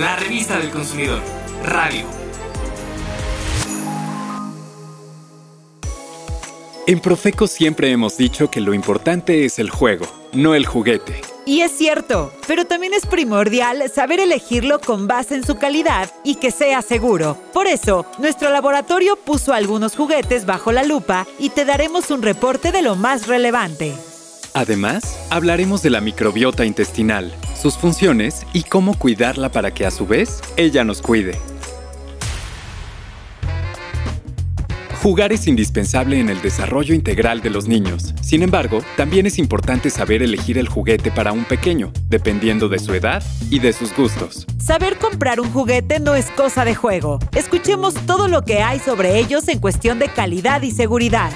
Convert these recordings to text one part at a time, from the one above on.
la revista del consumidor, radio. En Profeco siempre hemos dicho que lo importante es el juego, no el juguete. Y es cierto, pero también es primordial saber elegirlo con base en su calidad y que sea seguro. Por eso, nuestro laboratorio puso algunos juguetes bajo la lupa y te daremos un reporte de lo más relevante. Además, hablaremos de la microbiota intestinal, sus funciones y cómo cuidarla para que a su vez ella nos cuide. Jugar es indispensable en el desarrollo integral de los niños. Sin embargo, también es importante saber elegir el juguete para un pequeño, dependiendo de su edad y de sus gustos. Saber comprar un juguete no es cosa de juego. Escuchemos todo lo que hay sobre ellos en cuestión de calidad y seguridad.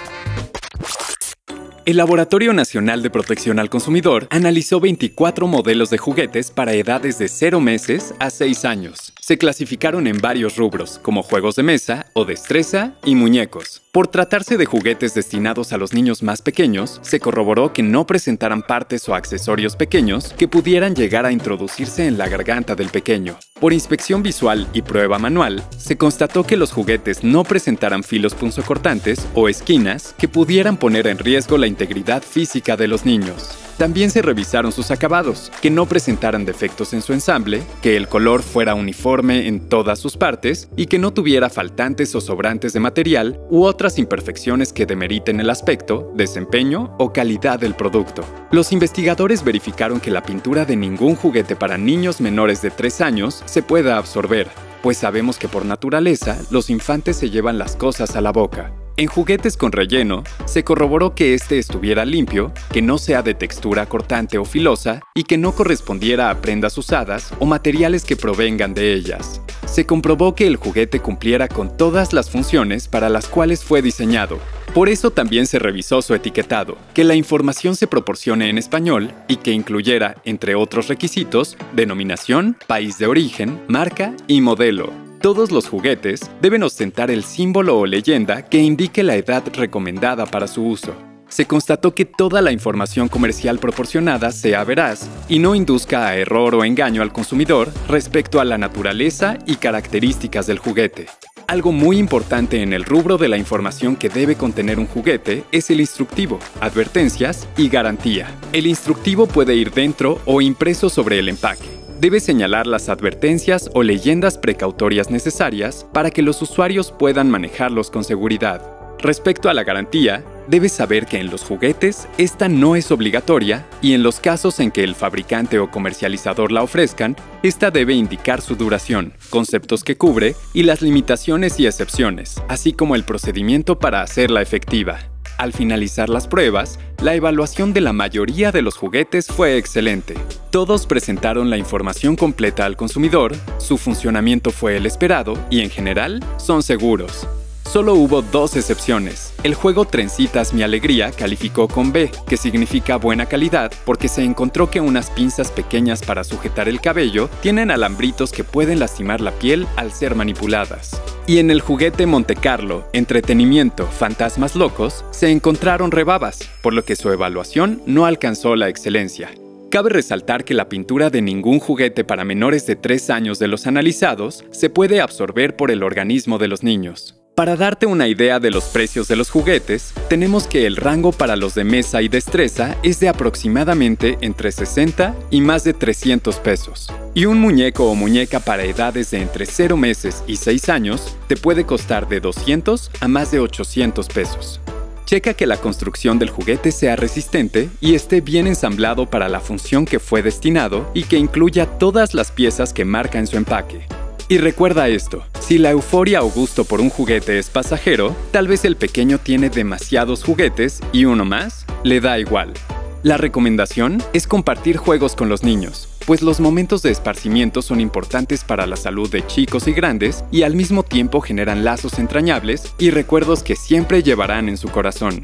El Laboratorio Nacional de Protección al Consumidor analizó 24 modelos de juguetes para edades de 0 meses a 6 años. Se clasificaron en varios rubros, como juegos de mesa o destreza y muñecos. Por tratarse de juguetes destinados a los niños más pequeños, se corroboró que no presentaran partes o accesorios pequeños que pudieran llegar a introducirse en la garganta del pequeño. Por inspección visual y prueba manual, se constató que los juguetes no presentaran filos punzocortantes o esquinas que pudieran poner en riesgo la integridad física de los niños. También se revisaron sus acabados, que no presentaran defectos en su ensamble, que el color fuera uniforme en todas sus partes y que no tuviera faltantes o sobrantes de material u otras imperfecciones que demeriten el aspecto, desempeño o calidad del producto. Los investigadores verificaron que la pintura de ningún juguete para niños menores de 3 años se pueda absorber, pues sabemos que por naturaleza los infantes se llevan las cosas a la boca. En juguetes con relleno, se corroboró que este estuviera limpio, que no sea de textura cortante o filosa y que no correspondiera a prendas usadas o materiales que provengan de ellas. Se comprobó que el juguete cumpliera con todas las funciones para las cuales fue diseñado. Por eso también se revisó su etiquetado, que la información se proporcione en español y que incluyera, entre otros requisitos, denominación, país de origen, marca y modelo. Todos los juguetes deben ostentar el símbolo o leyenda que indique la edad recomendada para su uso. Se constató que toda la información comercial proporcionada sea veraz y no induzca a error o engaño al consumidor respecto a la naturaleza y características del juguete. Algo muy importante en el rubro de la información que debe contener un juguete es el instructivo, advertencias y garantía. El instructivo puede ir dentro o impreso sobre el empaque debe señalar las advertencias o leyendas precautorias necesarias para que los usuarios puedan manejarlos con seguridad. Respecto a la garantía, debes saber que en los juguetes esta no es obligatoria y en los casos en que el fabricante o comercializador la ofrezcan, esta debe indicar su duración, conceptos que cubre y las limitaciones y excepciones, así como el procedimiento para hacerla efectiva. Al finalizar las pruebas, la evaluación de la mayoría de los juguetes fue excelente. Todos presentaron la información completa al consumidor, su funcionamiento fue el esperado y en general son seguros. Solo hubo dos excepciones. El juego Trencitas Mi Alegría calificó con B, que significa buena calidad, porque se encontró que unas pinzas pequeñas para sujetar el cabello tienen alambritos que pueden lastimar la piel al ser manipuladas. Y en el juguete Monte Carlo, Entretenimiento, Fantasmas Locos, se encontraron rebabas, por lo que su evaluación no alcanzó la excelencia. Cabe resaltar que la pintura de ningún juguete para menores de 3 años de los analizados se puede absorber por el organismo de los niños. Para darte una idea de los precios de los juguetes, tenemos que el rango para los de mesa y destreza es de aproximadamente entre 60 y más de 300 pesos. Y un muñeco o muñeca para edades de entre 0 meses y 6 años te puede costar de 200 a más de 800 pesos. Checa que la construcción del juguete sea resistente y esté bien ensamblado para la función que fue destinado y que incluya todas las piezas que marca en su empaque. Y recuerda esto, si la euforia o gusto por un juguete es pasajero, tal vez el pequeño tiene demasiados juguetes y uno más le da igual. La recomendación es compartir juegos con los niños, pues los momentos de esparcimiento son importantes para la salud de chicos y grandes y al mismo tiempo generan lazos entrañables y recuerdos que siempre llevarán en su corazón.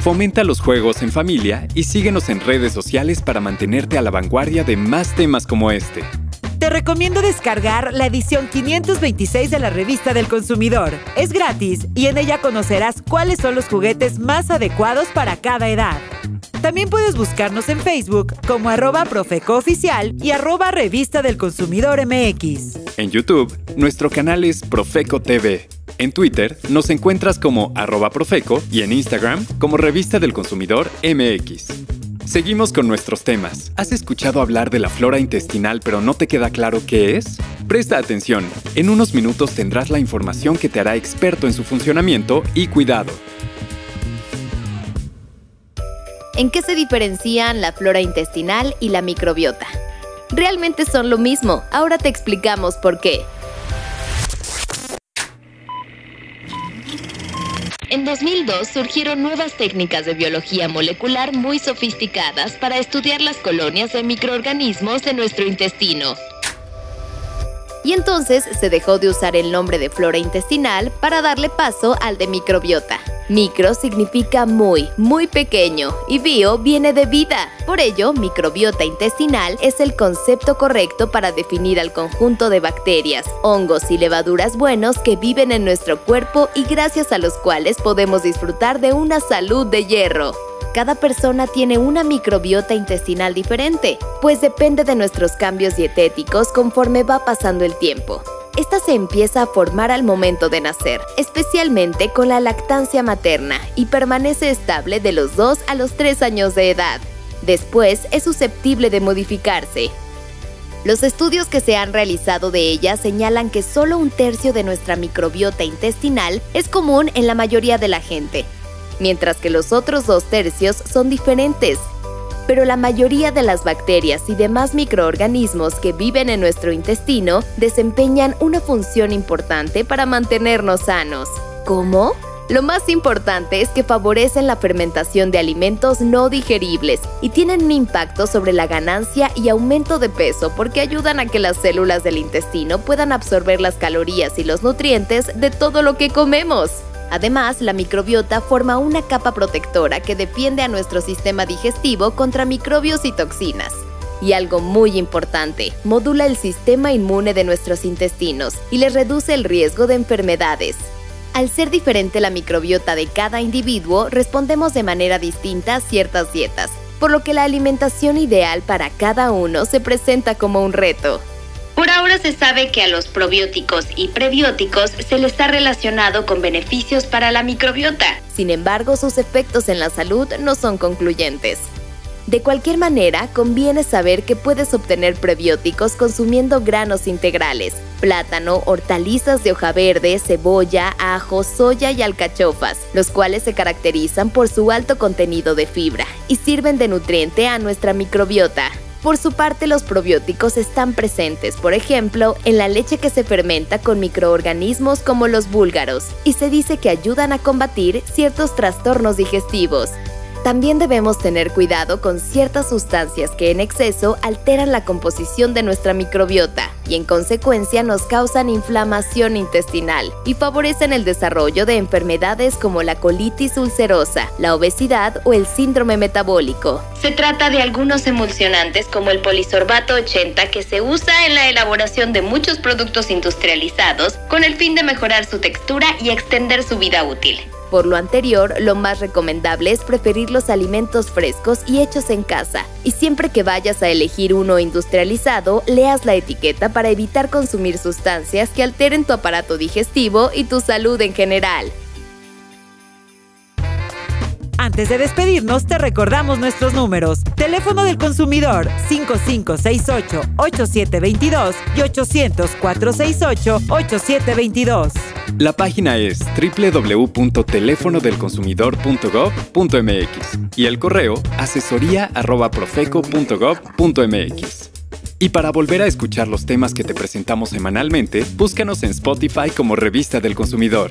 Fomenta los juegos en familia y síguenos en redes sociales para mantenerte a la vanguardia de más temas como este. Te recomiendo descargar la edición 526 de la revista del consumidor. Es gratis y en ella conocerás cuáles son los juguetes más adecuados para cada edad. También puedes buscarnos en Facebook como arroba Profeco Oficial y arroba Revista del Consumidor MX. En YouTube, nuestro canal es Profeco TV. En Twitter nos encuentras como arroba Profeco y en Instagram como Revista del Consumidor MX. Seguimos con nuestros temas. ¿Has escuchado hablar de la flora intestinal pero no te queda claro qué es? Presta atención. En unos minutos tendrás la información que te hará experto en su funcionamiento y cuidado. ¿En qué se diferencian la flora intestinal y la microbiota? Realmente son lo mismo, ahora te explicamos por qué. En 2002 surgieron nuevas técnicas de biología molecular muy sofisticadas para estudiar las colonias de microorganismos de nuestro intestino. Y entonces se dejó de usar el nombre de flora intestinal para darle paso al de microbiota. Micro significa muy, muy pequeño y bio viene de vida. Por ello, microbiota intestinal es el concepto correcto para definir al conjunto de bacterias, hongos y levaduras buenos que viven en nuestro cuerpo y gracias a los cuales podemos disfrutar de una salud de hierro. Cada persona tiene una microbiota intestinal diferente, pues depende de nuestros cambios dietéticos conforme va pasando el tiempo. Esta se empieza a formar al momento de nacer, especialmente con la lactancia materna, y permanece estable de los 2 a los 3 años de edad. Después es susceptible de modificarse. Los estudios que se han realizado de ella señalan que solo un tercio de nuestra microbiota intestinal es común en la mayoría de la gente, mientras que los otros dos tercios son diferentes, pero la mayoría de las bacterias y demás microorganismos que viven en nuestro intestino desempeñan una función importante para mantenernos sanos. ¿Cómo? Lo más importante es que favorecen la fermentación de alimentos no digeribles y tienen un impacto sobre la ganancia y aumento de peso porque ayudan a que las células del intestino puedan absorber las calorías y los nutrientes de todo lo que comemos. Además, la microbiota forma una capa protectora que defiende a nuestro sistema digestivo contra microbios y toxinas. Y algo muy importante, modula el sistema inmune de nuestros intestinos y les reduce el riesgo de enfermedades. Al ser diferente la microbiota de cada individuo, respondemos de manera distinta a ciertas dietas, por lo que la alimentación ideal para cada uno se presenta como un reto. Por ahora se sabe que a los probióticos y prebióticos se les ha relacionado con beneficios para la microbiota. Sin embargo, sus efectos en la salud no son concluyentes. De cualquier manera, conviene saber que puedes obtener prebióticos consumiendo granos integrales, plátano, hortalizas de hoja verde, cebolla, ajo, soya y alcachofas, los cuales se caracterizan por su alto contenido de fibra y sirven de nutriente a nuestra microbiota. Por su parte, los probióticos están presentes, por ejemplo, en la leche que se fermenta con microorganismos como los búlgaros, y se dice que ayudan a combatir ciertos trastornos digestivos. También debemos tener cuidado con ciertas sustancias que en exceso alteran la composición de nuestra microbiota y en consecuencia nos causan inflamación intestinal y favorecen el desarrollo de enfermedades como la colitis ulcerosa, la obesidad o el síndrome metabólico. Se trata de algunos emulsionantes como el polisorbato 80 que se usa en la elaboración de muchos productos industrializados con el fin de mejorar su textura y extender su vida útil. Por lo anterior, lo más recomendable es preferir los alimentos frescos y hechos en casa, y siempre que vayas a elegir uno industrializado, leas la etiqueta para evitar consumir sustancias que alteren tu aparato digestivo y tu salud en general. Antes de despedirnos, te recordamos nuestros números. Teléfono del consumidor 5568-8722 y 800-468-8722. La página es www.telefonodelconsumidor.gov.mx y el correo asesoría.profeco.gov.mx. Y para volver a escuchar los temas que te presentamos semanalmente, búscanos en Spotify como Revista del Consumidor.